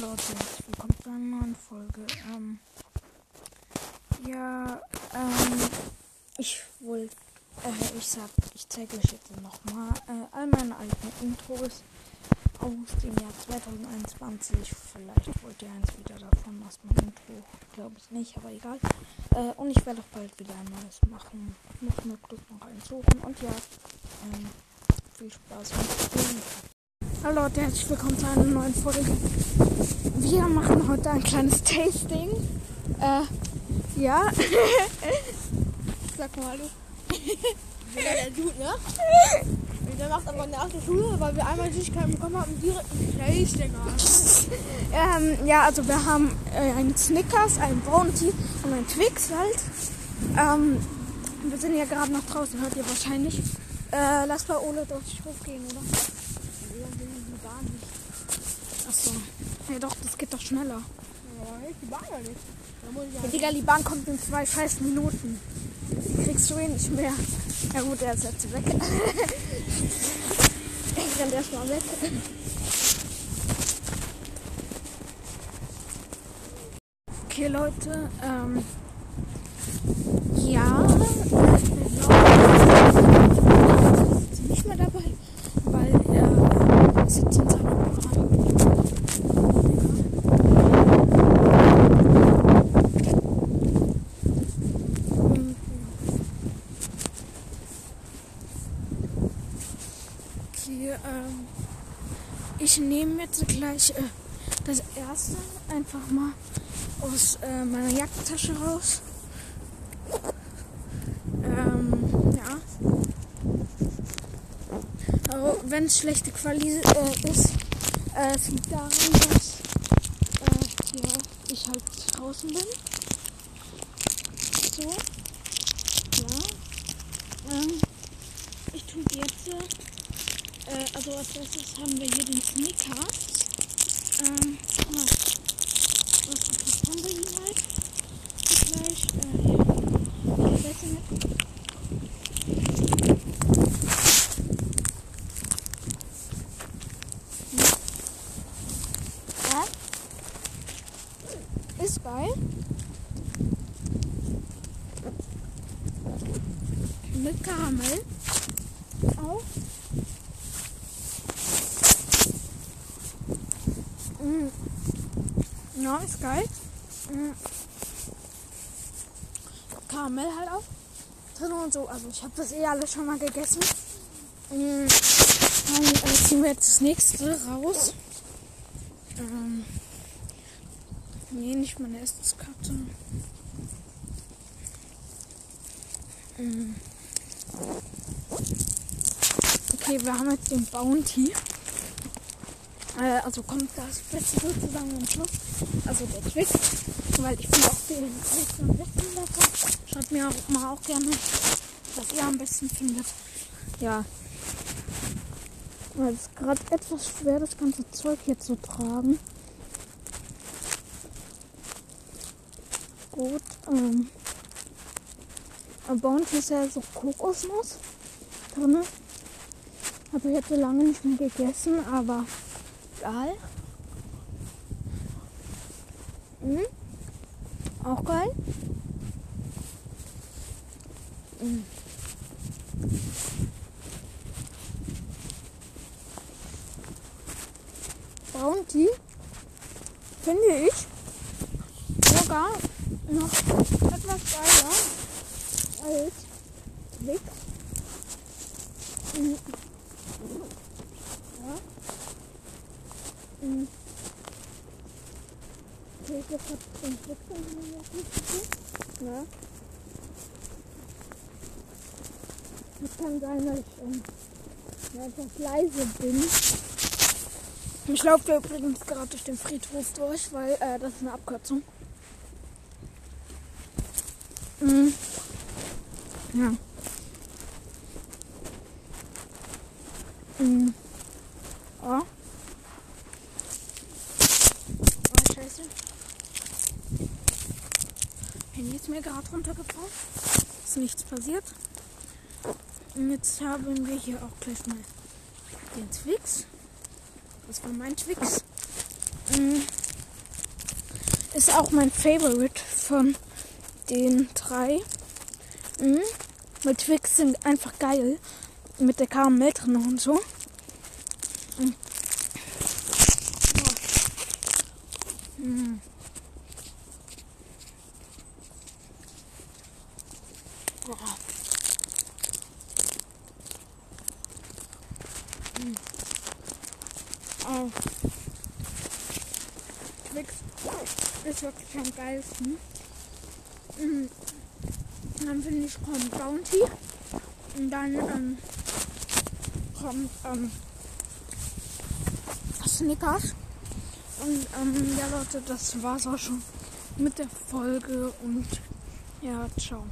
Leute, willkommen zu einer neuen Folge. Ähm, ja, ähm, ich wollte, äh, ich sag, ich zeige euch jetzt nochmal äh, all meine alten Intros aus dem Jahr 2021. Vielleicht wollt ihr eins wieder davon aus meinem Intro, glaube ich nicht, aber egal. Äh, und ich werde auch bald wieder ein neues machen. Muss mir bloß noch eins suchen und ja, ähm, viel Spaß mit dem. Hallo Leute, herzlich willkommen zu einer neuen Folge. Wir machen heute ein kleines Tasting. Äh, ja. Sag mal hallo. Ja, der Dude, ne? Und der macht aber nach der Schule, weil wir einmal Süßigkeiten bekommen haben, direkt einen Tasting haben. Ähm, ja, also wir haben äh, einen Snickers, einen Bounty und einen Twix halt. Ähm, wir sind ja gerade noch draußen, hört ihr wahrscheinlich. Äh, lass bei Ole durch den Hof gehen, oder? Achso. Ja doch, das geht doch schneller. Aber hält die Bahn ja nicht. Da muss ich Ja, ja Digga, die Bahn kommt in zwei scheiß Minuten. Die kriegst du eh nicht mehr. Ja gut, er ist jetzt weg. er rennt erstmal weg. Okay, Leute, ähm, ja, ich glaube, ist nicht mehr dabei, weil er sitzt in seinem Programm. Und, Okay, ähm, ich nehme jetzt gleich äh, das erste einfach mal aus äh, meiner Jackentasche raus. Ähm, ja. Aber wenn es schlechte Qualität äh, ist, äh, es liegt daran, dass äh, ja, ich halt draußen bin. So. Ja. Ähm, ich tue jetzt, äh, also als erstes haben wir hier den Snickers. Ähm, ja. Was, haben wir hier halt? Gleich, äh, ja nicht. Ja. Ist geil. Mit Karamell. Auch. Ja, ist geil. Mm. Karamell halt auch. Drin und so. Also ich habe das eh alles schon mal gegessen. Mm. Dann äh, ziehen wir jetzt das nächste raus. Ähm. Nee, nicht meine Essenskarte. Mm. Okay, wir haben jetzt den Bounty. Äh, also kommt das Beste sozusagen am Schluss. Also der Twix. Weil ich finde auch den Twix am besten davon. Schaut mir auch mal auch gerne, was ihr am besten findet. Ja. Weil es gerade etwas schwer, das ganze Zeug hier zu tragen. Gut, ähm. Aber Bounty ist ja so Kokosnuss drin. Habe ich so lange nicht mehr gegessen, aber geil. Mhm. Auch geil. Mhm. Bounty finde ich sogar noch etwas geiler als Twix. Mhm. Ja. Mhm. Okay, das hat den noch nicht. Ja. Das kann sein, dass ich ähm, ja, etwas leise bin. Ich laufe übrigens gerade durch den Friedhof durch, weil äh, das ist eine Abkürzung. Mhm. Ja. Mhm. Oh. Scheiße. Handy ist mir gerade runtergefallen. Ist nichts passiert. Und jetzt haben wir hier auch gleich mal den Twix. Das war mein Twix. Mm. ist auch mein Favorite von den drei. Mhm. Weil Twix sind einfach geil. Mit der Karamell drin und so. Mhm. Mhm. Oh. Mhm. Oh. Ist wirklich am geilsten. Mhm. Dann finde ich kommt Bounty. Und dann ähm, kommt ähm, Snickers. Und ähm, ja Leute, das war's auch schon mit der Folge und ja, ciao.